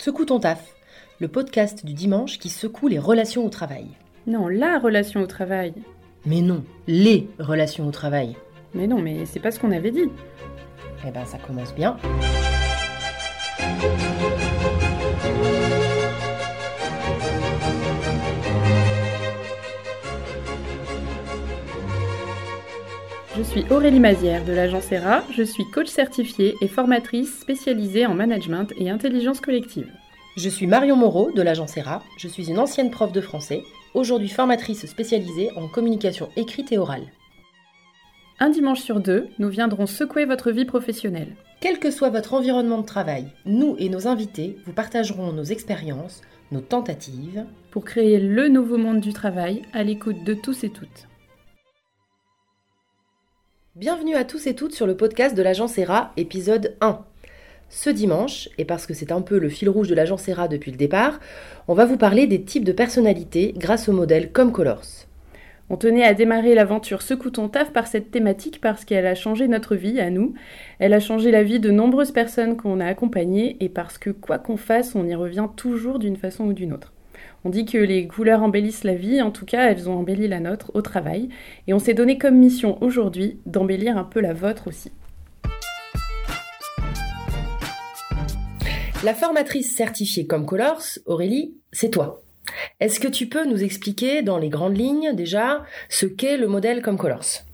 Secoue ton taf, le podcast du dimanche qui secoue les relations au travail. Non, la relation au travail. Mais non, les relations au travail. Mais non, mais c'est pas ce qu'on avait dit. Eh ben ça commence bien. Je suis Aurélie Mazière de l'agence ERA, je suis coach certifiée et formatrice spécialisée en management et intelligence collective. Je suis Marion Moreau de l'agence ERA, je suis une ancienne prof de français, aujourd'hui formatrice spécialisée en communication écrite et orale. Un dimanche sur deux, nous viendrons secouer votre vie professionnelle. Quel que soit votre environnement de travail, nous et nos invités vous partagerons nos expériences, nos tentatives, pour créer le nouveau monde du travail à l'écoute de tous et toutes. Bienvenue à tous et toutes sur le podcast de l'agence ERA, épisode 1. Ce dimanche, et parce que c'est un peu le fil rouge de l'agence ERA depuis le départ, on va vous parler des types de personnalités grâce au modèle Comme Colors. On tenait à démarrer l'aventure Secoue ton taf par cette thématique parce qu'elle a changé notre vie à nous. Elle a changé la vie de nombreuses personnes qu'on a accompagnées et parce que quoi qu'on fasse, on y revient toujours d'une façon ou d'une autre. On dit que les couleurs embellissent la vie, en tout cas elles ont embelli la nôtre au travail, et on s'est donné comme mission aujourd'hui d'embellir un peu la vôtre aussi. La formatrice certifiée comme Colors, Aurélie, c'est toi. Est-ce que tu peux nous expliquer dans les grandes lignes déjà ce qu'est le modèle comme Colors?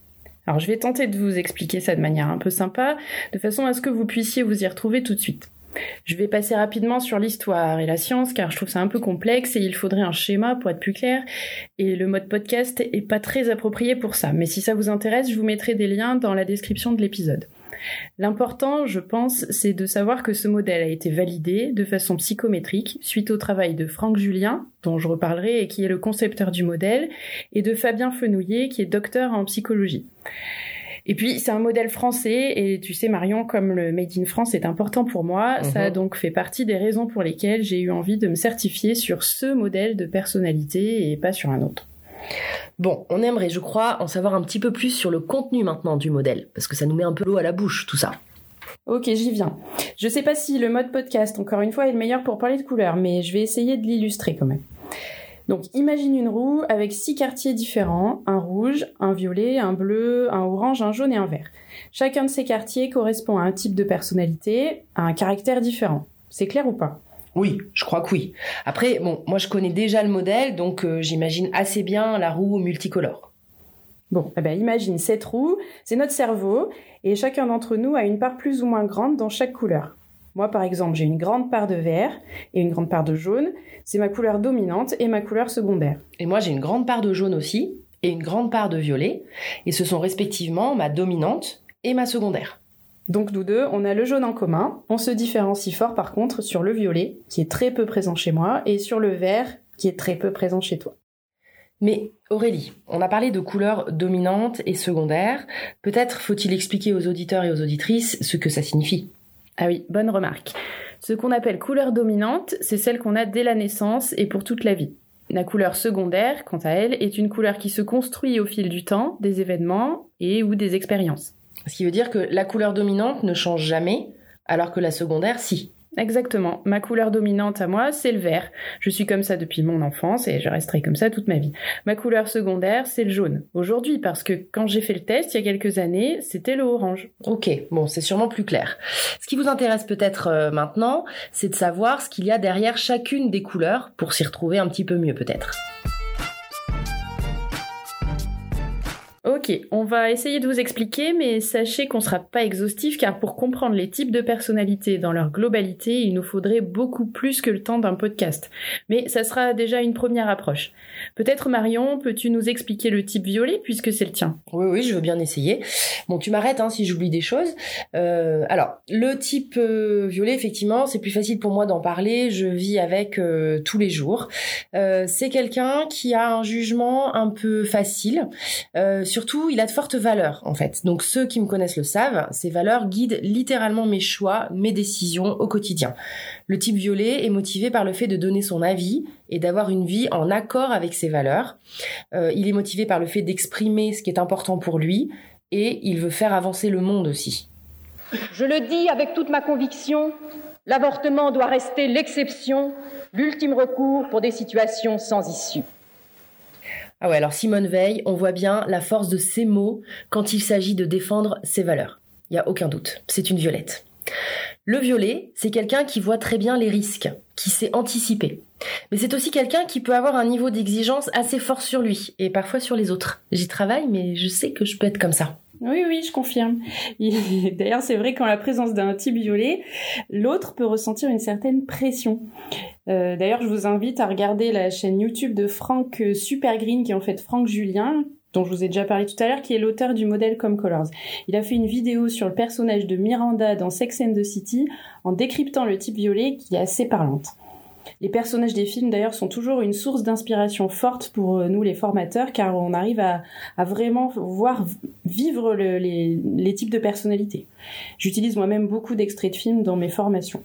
Alors je vais tenter de vous expliquer ça de manière un peu sympa, de façon à ce que vous puissiez vous y retrouver tout de suite. Je vais passer rapidement sur l'histoire et la science car je trouve ça un peu complexe et il faudrait un schéma pour être plus clair et le mode podcast est pas très approprié pour ça. Mais si ça vous intéresse, je vous mettrai des liens dans la description de l'épisode. L'important, je pense, c'est de savoir que ce modèle a été validé de façon psychométrique suite au travail de Franck Julien, dont je reparlerai et qui est le concepteur du modèle, et de Fabien Fenouillet, qui est docteur en psychologie. Et puis c'est un modèle français et tu sais Marion comme le Made in France est important pour moi, ça a donc fait partie des raisons pour lesquelles j'ai eu envie de me certifier sur ce modèle de personnalité et pas sur un autre. Bon, on aimerait, je crois, en savoir un petit peu plus sur le contenu maintenant du modèle, parce que ça nous met un peu l'eau à la bouche, tout ça. Ok, j'y viens. Je sais pas si le mode podcast, encore une fois, est le meilleur pour parler de couleurs, mais je vais essayer de l'illustrer quand même. Donc imagine une roue avec six quartiers différents, un rouge, un violet, un bleu, un orange, un jaune et un vert. Chacun de ces quartiers correspond à un type de personnalité, à un caractère différent. C'est clair ou pas? Oui, je crois que oui. Après, bon, moi je connais déjà le modèle, donc euh, j'imagine assez bien la roue multicolore. Bon, eh ben imagine cette roue, c'est notre cerveau, et chacun d'entre nous a une part plus ou moins grande dans chaque couleur. Moi, par exemple, j'ai une grande part de vert et une grande part de jaune. C'est ma couleur dominante et ma couleur secondaire. Et moi, j'ai une grande part de jaune aussi et une grande part de violet. Et ce sont respectivement ma dominante et ma secondaire. Donc nous deux, on a le jaune en commun. On se différencie fort par contre sur le violet, qui est très peu présent chez moi, et sur le vert, qui est très peu présent chez toi. Mais Aurélie, on a parlé de couleurs dominantes et secondaires. Peut-être faut-il expliquer aux auditeurs et aux auditrices ce que ça signifie. Ah oui, bonne remarque. Ce qu'on appelle couleur dominante, c'est celle qu'on a dès la naissance et pour toute la vie. La couleur secondaire, quant à elle, est une couleur qui se construit au fil du temps, des événements et ou des expériences. Ce qui veut dire que la couleur dominante ne change jamais, alors que la secondaire, si. Exactement. Ma couleur dominante à moi, c'est le vert. Je suis comme ça depuis mon enfance et je resterai comme ça toute ma vie. Ma couleur secondaire, c'est le jaune. Aujourd'hui, parce que quand j'ai fait le test il y a quelques années, c'était le orange. Ok, bon, c'est sûrement plus clair. Ce qui vous intéresse peut-être euh, maintenant, c'est de savoir ce qu'il y a derrière chacune des couleurs pour s'y retrouver un petit peu mieux peut-être. Ok, on va essayer de vous expliquer, mais sachez qu'on sera pas exhaustif car pour comprendre les types de personnalités dans leur globalité, il nous faudrait beaucoup plus que le temps d'un podcast. Mais ça sera déjà une première approche. Peut-être Marion, peux-tu nous expliquer le type violet puisque c'est le tien? Oui, oui, je veux bien essayer. Bon, tu m'arrêtes hein, si j'oublie des choses. Euh, alors, le type euh, violet, effectivement, c'est plus facile pour moi d'en parler. Je vis avec euh, tous les jours. C'est quelqu'un qui a un jugement un peu facile. Euh, surtout, il a de fortes valeurs, en fait. Donc, ceux qui me connaissent le savent, ces valeurs guident littéralement mes choix, mes décisions au quotidien. Le type violet est motivé par le fait de donner son avis et d'avoir une vie en accord avec ses valeurs. Euh, il est motivé par le fait d'exprimer ce qui est important pour lui et il veut faire avancer le monde aussi. Je le dis avec toute ma conviction, L'avortement doit rester l'exception, l'ultime recours pour des situations sans issue. Ah ouais, alors Simone Veil, on voit bien la force de ses mots quand il s'agit de défendre ses valeurs. Il n'y a aucun doute, c'est une violette. Le violet, c'est quelqu'un qui voit très bien les risques, qui sait anticiper. Mais c'est aussi quelqu'un qui peut avoir un niveau d'exigence assez fort sur lui, et parfois sur les autres. J'y travaille, mais je sais que je peux être comme ça. Oui, oui, je confirme. D'ailleurs, c'est vrai qu'en la présence d'un type violet, l'autre peut ressentir une certaine pression. Euh, d'ailleurs, je vous invite à regarder la chaîne YouTube de Franck Supergreen, qui est en fait Franck Julien, dont je vous ai déjà parlé tout à l'heure, qui est l'auteur du modèle Comme Colors. Il a fait une vidéo sur le personnage de Miranda dans Sex and the City en décryptant le type violet qui est assez parlante. Les personnages des films d'ailleurs sont toujours une source d'inspiration forte pour euh, nous les formateurs car on arrive à, vraiment voir vivre les, les types de personnalités. J'utilise moi-même beaucoup d'extraits de films dans mes formations.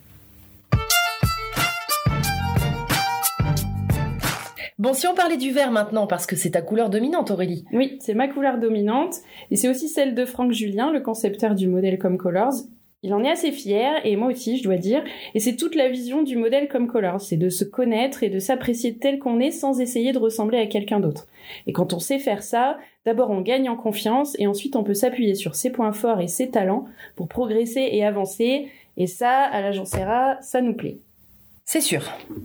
Bon, si on parlait du vert maintenant, parce que c'est ta couleur dominante, Aurélie. Oui, c'est ma couleur dominante, et c'est aussi celle de Franck Julien, le concepteur du modèle Comme Colors, il en est assez fier, et moi aussi, je dois dire. Et c'est toute la vision du modèle comme Colors, c'est de se connaître et de s'apprécier tel qu'on est sans essayer de ressembler à quelqu'un d'autre. Et quand on sait faire ça, d'abord on gagne en confiance, et ensuite on peut s'appuyer sur ses points forts et ses talents pour progresser et avancer. Et ça, à l'agence Serra, ça nous plaît. C'est sûr.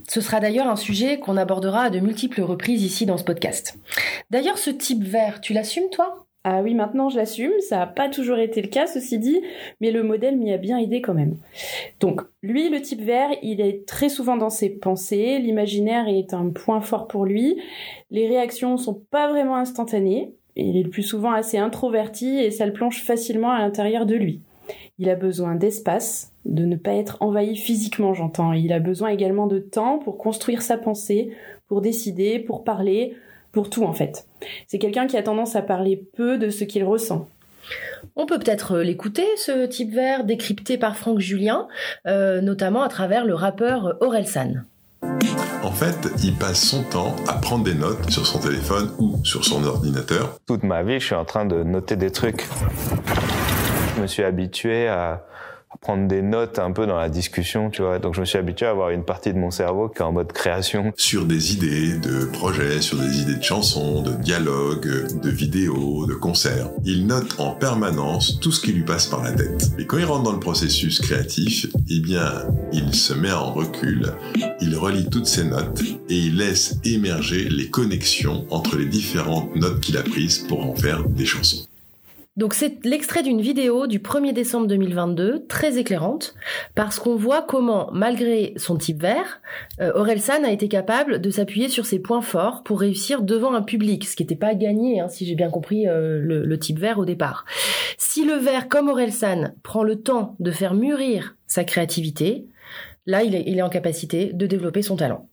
Ce sera d'ailleurs un sujet qu'on abordera à de multiples reprises ici dans ce podcast. D'ailleurs, ce type vert, tu l'assumes toi? Ah oui, maintenant je l'assume, ça n'a pas toujours été le cas, ceci dit, mais le modèle m'y a bien aidé quand même. Donc, lui, le type vert, il est très souvent dans ses pensées, l'imaginaire est un point fort pour lui, les réactions sont pas vraiment instantanées, il est le plus souvent assez introverti et ça le plonge facilement à l'intérieur de lui. Il a besoin d'espace, de ne pas être envahi physiquement, j'entends. Il a besoin également de temps pour construire sa pensée, pour décider, pour parler, pour tout en fait. C'est quelqu'un qui a tendance à parler peu de ce qu'il ressent. On peut peut-être euh, l'écouter, ce type vert décrypté par Franck Julien, euh, notamment à travers le rappeur San. En fait, il passe son temps à prendre des notes sur son téléphone ou sur son ordinateur. Toute ma vie, je suis en train de noter des trucs. Je me suis habitué à, prendre des notes un peu dans la discussion, tu vois. Donc je me suis habitué à avoir une partie de mon cerveau qui est en mode création. Sur des idées de projets, sur des idées de chansons, de dialogues, de vidéos, de concerts. Il note en permanence tout ce qui lui passe par la tête. Et quand il rentre dans le processus créatif, eh bien, il se met en recul, il relit toutes ses notes et il laisse émerger les connexions entre les différentes notes qu'il a prises pour en faire des chansons. Donc c'est l'extrait d'une vidéo du 1er décembre 2022, très éclairante, parce qu'on voit comment, malgré son type vert, euh, Aurel San a été capable de s'appuyer sur ses points forts pour réussir devant un public, ce qui n'était pas gagné, hein, si j'ai bien compris euh, le, type vert au départ. Si le vert, comme Aurel San, prend le temps de faire mûrir sa créativité, là il est en capacité de développer son talent.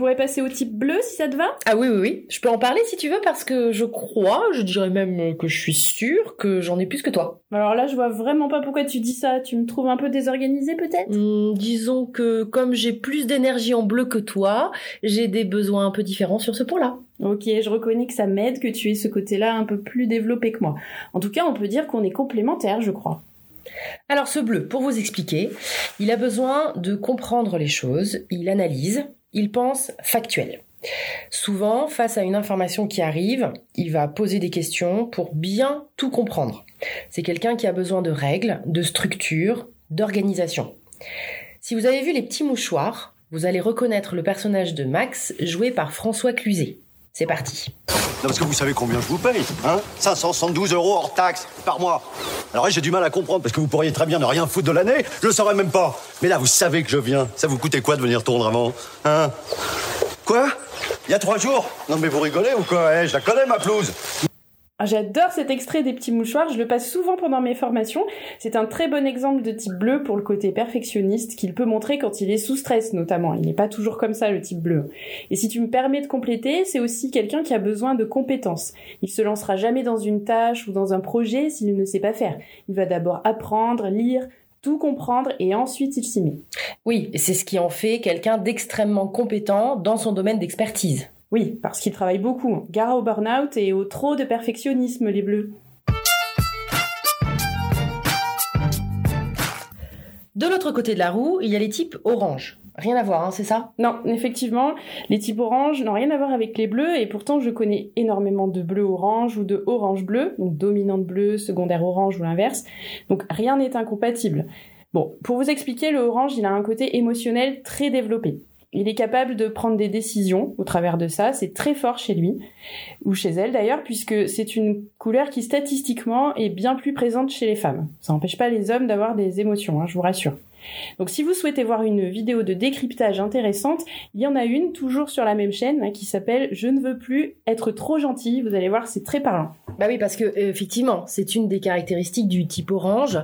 Pourrait passer au type bleu si ça te va? Ah oui, oui, oui. Je peux en parler si tu veux parce que je crois, je dirais même que je suis sûre que j'en ai plus que toi. Alors là, je vois vraiment pas pourquoi tu dis ça. Tu me trouves un peu désorganisée peut-être? Hmm, Disons que comme j'ai plus d'énergie en bleu que toi, j'ai des besoins un peu différents sur ce point-là. Ok, je reconnais que ça m'aide que tu aies ce côté-là un peu plus développé que moi. En tout cas, on peut dire qu'on est complémentaires, je crois. Alors ce bleu, pour vous expliquer, il a besoin de comprendre les choses, il analyse, il pense factuel. Souvent, face à une information qui arrive, il va poser des questions pour bien tout comprendre. C'est quelqu'un qui a besoin de règles, de structure, d'organisation. Si vous avez vu les petits mouchoirs, vous allez reconnaître le personnage de Max joué par François Cluzet. C'est parti. Non, parce que vous savez combien je vous paye, hein? 572 euros hors taxe par mois. Alors j'ai du mal à comprendre, parce que vous pourriez très bien ne rien foutre de l'année, je le saurais même pas. Mais là, vous savez que je viens. Ça vous coûtait quoi de venir tourner avant Hein? Quoi? Il y a trois jours? Non mais vous rigolez ou quoi? Eh, Je la connais, ma pelouse j'adore cet extrait des petits mouchoirs, je le passe souvent pendant mes formations. C'est un très bon exemple de type bleu pour le côté perfectionniste qu'il peut montrer quand il est sous stress notamment. Il n'est pas toujours comme ça le type bleu. Et si tu me permets de compléter, c'est aussi quelqu'un qui a besoin de compétences. Il se lancera jamais dans une tâche ou dans un projet s'il ne sait pas faire. Il va d'abord apprendre, lire, tout comprendre et ensuite il s'y met. Oui, c'est ce qui en fait quelqu'un d'extrêmement compétent dans son domaine d'expertise. Oui, parce qu'ils travaillent beaucoup. Gare au burn-out et au trop de perfectionnisme, les bleus. De l'autre côté de la roue, il y a les types orange. Rien à voir, hein, c'est ça? Non, effectivement, les types orange n'ont rien à voir avec les bleus et pourtant je connais énormément de bleu orange ou de orange bleu, donc dominante bleu, secondaire orange ou l'inverse. Donc rien n'est incompatible. Bon, pour vous expliquer, le orange, il a un côté émotionnel très développé. Il est capable de prendre des décisions au travers de ça, c'est très fort chez lui, ou chez elle d'ailleurs, puisque c'est une couleur qui statistiquement est bien plus présente chez les femmes. Ça n'empêche pas les hommes d'avoir des émotions, hein, je vous rassure. Donc si vous souhaitez voir une vidéo de décryptage intéressante, il y en a une toujours sur la même chaîne hein, qui s'appelle Je ne veux plus être trop gentil. Vous allez voir, c'est très parlant. Bah oui, parce que effectivement, c'est une des caractéristiques du type orange.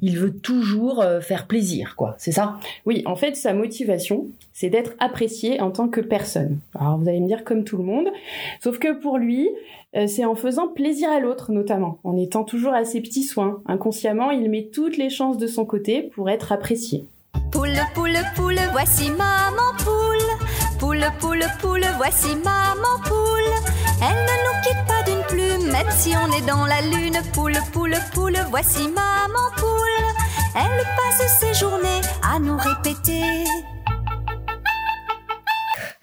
Il veut toujours euh, faire plaisir, quoi. C'est ça? Oui, en fait, sa motivation, c'est d'être apprécié en tant que personne. Alors vous allez me dire comme tout le monde, sauf que pour lui, euh, c'est en faisant plaisir à l'autre notamment, en étant toujours à ses petits soins. Inconsciemment, il met toutes les chances de son côté pour être apprécié. Poule, poule, poule, voici maman poule. Poule, poule, poule, voici maman poule. Elle ne nous quitte pas même si on est dans la lune. Poule, poule, poule, voici maman poule. Elle passe ses journées à nous répéter.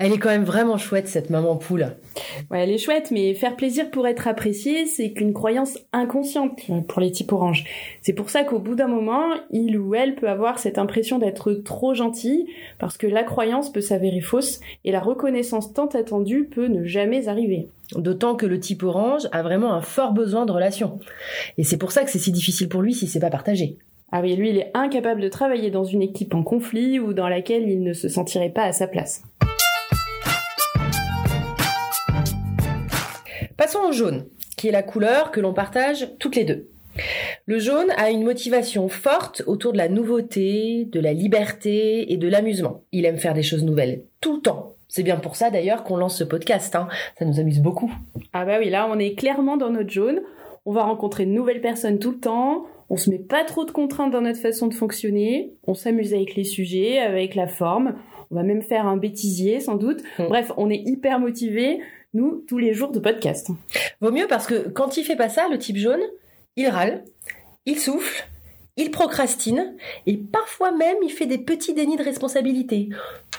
Elle est quand même vraiment chouette, cette maman poule. Ouais, elle est chouette, mais faire plaisir pour être apprécié, c'est qu'une croyance inconsciente pour les types orange. C'est pour ça qu'au bout d'un moment, il ou elle peut avoir cette impression d'être trop gentil, parce que la croyance peut s'avérer fausse, et la reconnaissance tant attendue peut ne jamais arriver. D'autant que le type orange a vraiment un fort besoin de relation. Et c'est pour ça que c'est si difficile pour lui si c'est pas partagé. Ah oui, lui, il est incapable de travailler dans une équipe en conflit ou dans laquelle il ne se sentirait pas à sa place. Passons au jaune, qui est la couleur que l'on partage toutes les deux. Le jaune a une motivation forte autour de la nouveauté, de la liberté et de l'amusement. Il aime faire des choses nouvelles tout le temps. C'est bien pour ça d'ailleurs qu'on lance ce podcast, hein. ça nous amuse beaucoup. Ah bah oui, là on est clairement dans notre jaune. On va rencontrer de nouvelles personnes tout le temps. On se met pas trop de contraintes dans notre façon de fonctionner. On s'amuse avec les sujets, avec la forme. On va même faire un bêtisier sans doute. Mm. Bref, on est hyper motivé nous, tous les jours de podcast. Vaut mieux parce que quand il fait pas ça, le type jaune, il râle, il souffle, il procrastine, et parfois même il fait des petits dénis de responsabilité.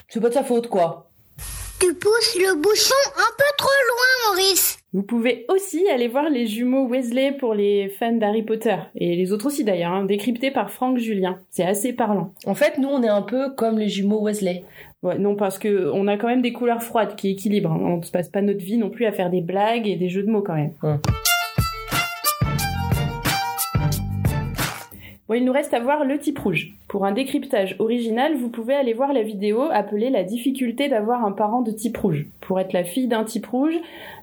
C'est pas de sa faute, quoi. Tu pousses le bouchon un peu trop loin, Maurice. Vous pouvez aussi aller voir les jumeaux Wesley pour les fans d'Harry Potter, et les autres aussi d'ailleurs, hein, décryptés par Franck Julien. C'est assez parlant. En fait, nous, on est un peu comme les jumeaux Wesley. Ouais, non, parce que on a quand même des couleurs froides qui équilibrent. On ne se passe pas notre vie non plus à faire des blagues et des jeux de mots quand même. Bon, il nous reste à voir le type rouge. Pour un décryptage original, vous pouvez aller voir la vidéo appelée La difficulté d'avoir un parent de type rouge. Pour être la fille d'un type rouge,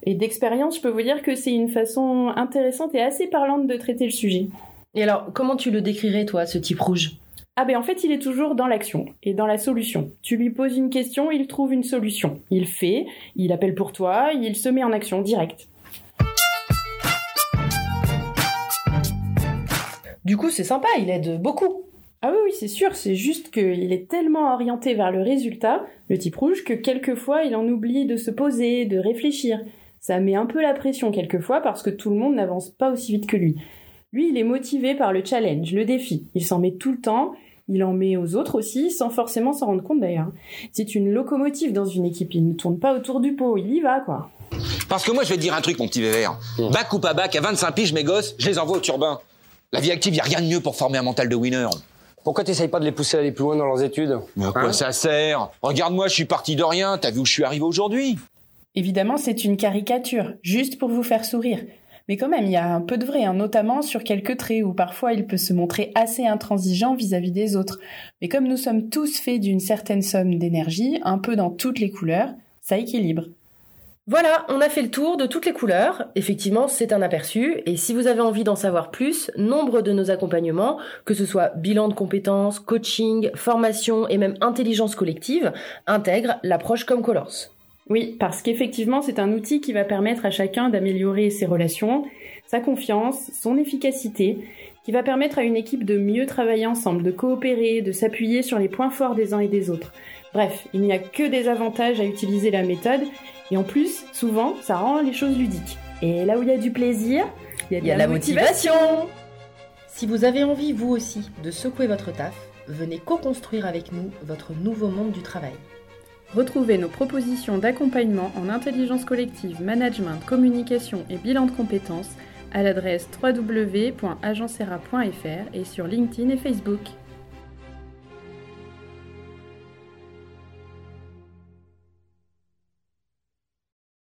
et d'expérience, je peux vous dire que c'est une façon intéressante et assez parlante de traiter le sujet. Et alors, comment tu le décrirais, toi, ce type rouge? Ah ben en fait il est toujours dans l'action et dans la solution. Tu lui poses une question, il trouve une solution. Il fait, il appelle pour toi, il se met en action direct. Du coup c'est sympa, il aide beaucoup. Ah oui, oui, c'est sûr, c'est juste qu'il est tellement orienté vers le résultat, le type rouge, que quelquefois il en oublie de se poser, de réfléchir. Ça met un peu la pression quelquefois parce que tout le monde n'avance pas aussi vite que lui. Lui, il est motivé par le challenge, le défi. Il s'en met tout le temps, il en met aux autres aussi, sans forcément s'en rendre compte d'ailleurs. C'est une locomotive dans une équipe, il ne tourne pas autour du pot, il y va quoi. Parce que moi je vais te dire un truc mon petit vévère. Bac ou pas bac, à 25 piges mes gosses, je les envoie au turbin. La vie active, y a rien de mieux pour former un mental de winner. Pourquoi t'essayes pas de les pousser à aller plus loin dans leurs études Mais à quoi hein ça sert Regarde-moi, je suis parti de rien, t'as vu où je suis arrivé aujourd'hui Évidemment, c'est une caricature, juste pour vous faire sourire. Mais quand même, il y a un peu de vrai, hein, notamment sur quelques traits où parfois il peut se montrer assez intransigeant vis-à-vis des autres. Mais comme nous sommes tous faits d'une certaine somme d'énergie, un peu dans toutes les couleurs, ça équilibre. Voilà, on a fait le tour de toutes les couleurs. Effectivement, c'est un aperçu. Et si vous avez envie d'en savoir plus, nombre de nos accompagnements, que ce soit bilan de compétences, coaching, formation et même intelligence collective, intègrent l'approche comme Colors. Oui, parce qu'effectivement, c'est un outil qui va permettre à chacun d'améliorer ses relations, sa confiance, son efficacité, qui va permettre à une équipe de mieux travailler ensemble, de coopérer, de s'appuyer sur les points forts des uns et des autres. Bref, il n'y a que des avantages à utiliser la méthode, et en plus, souvent, ça rend les choses ludiques. Et là où il y a du plaisir, il y a de la, motivation. Si vous avez envie, vous aussi, de secouer votre taf, venez co-construire avec nous votre nouveau monde du travail. Retrouvez nos propositions d'accompagnement en intelligence collective, management, communication et bilan de compétences à l'adresse www.agencera.fr et sur LinkedIn et Facebook.